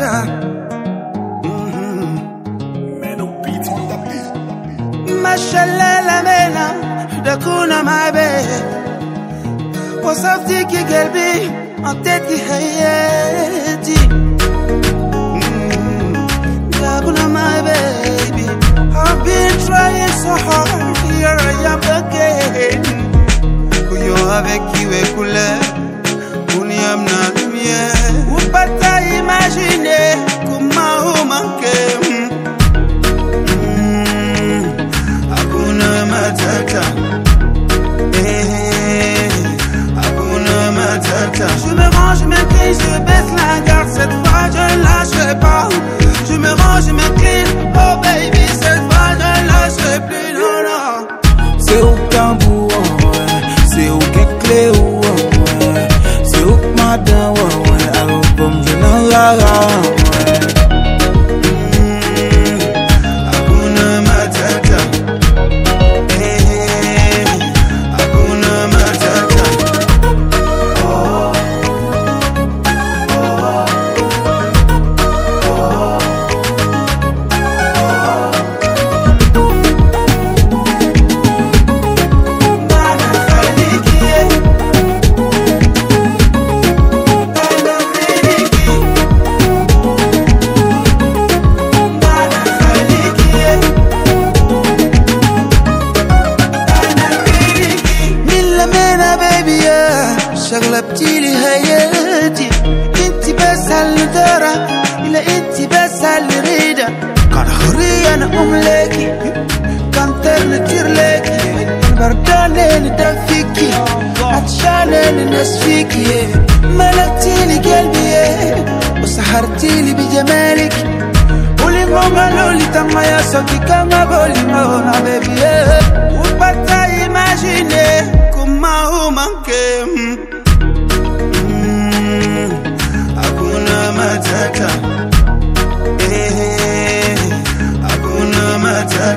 Jah. Mashallah mena da kuna mabe wasafti ki gelbi ateti haye wewe, wewe, wewe, wewe, wewe, wewe, شغلبتي لي حياتي انت بس اللي ترى إلا انت بس اللي ريدة كان حرية أنا أم لكي كان ترنتير لكي بردان ندفيكي عطشان الناس فيكي. ملكتي لي قلبي وسحرتي لي بجمالك. ulimgonga lolitanga ya soki kanga bolingo baby. yeah. upata imagine comment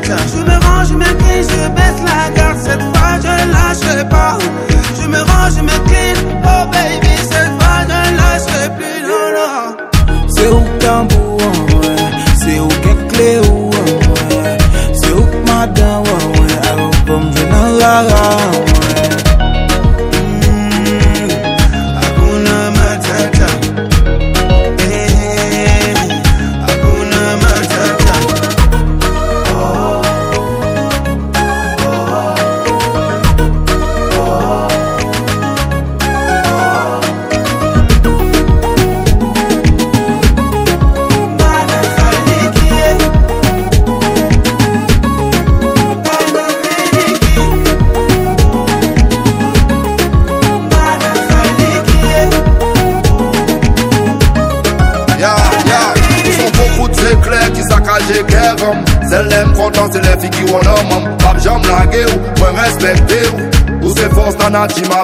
je me range je m'incline je baisse j'ai kèr om Se lèm kontan, se lè fi ki wò nan mam Pap jom lage ou, mwen respekte ou Ou se fòs nan ma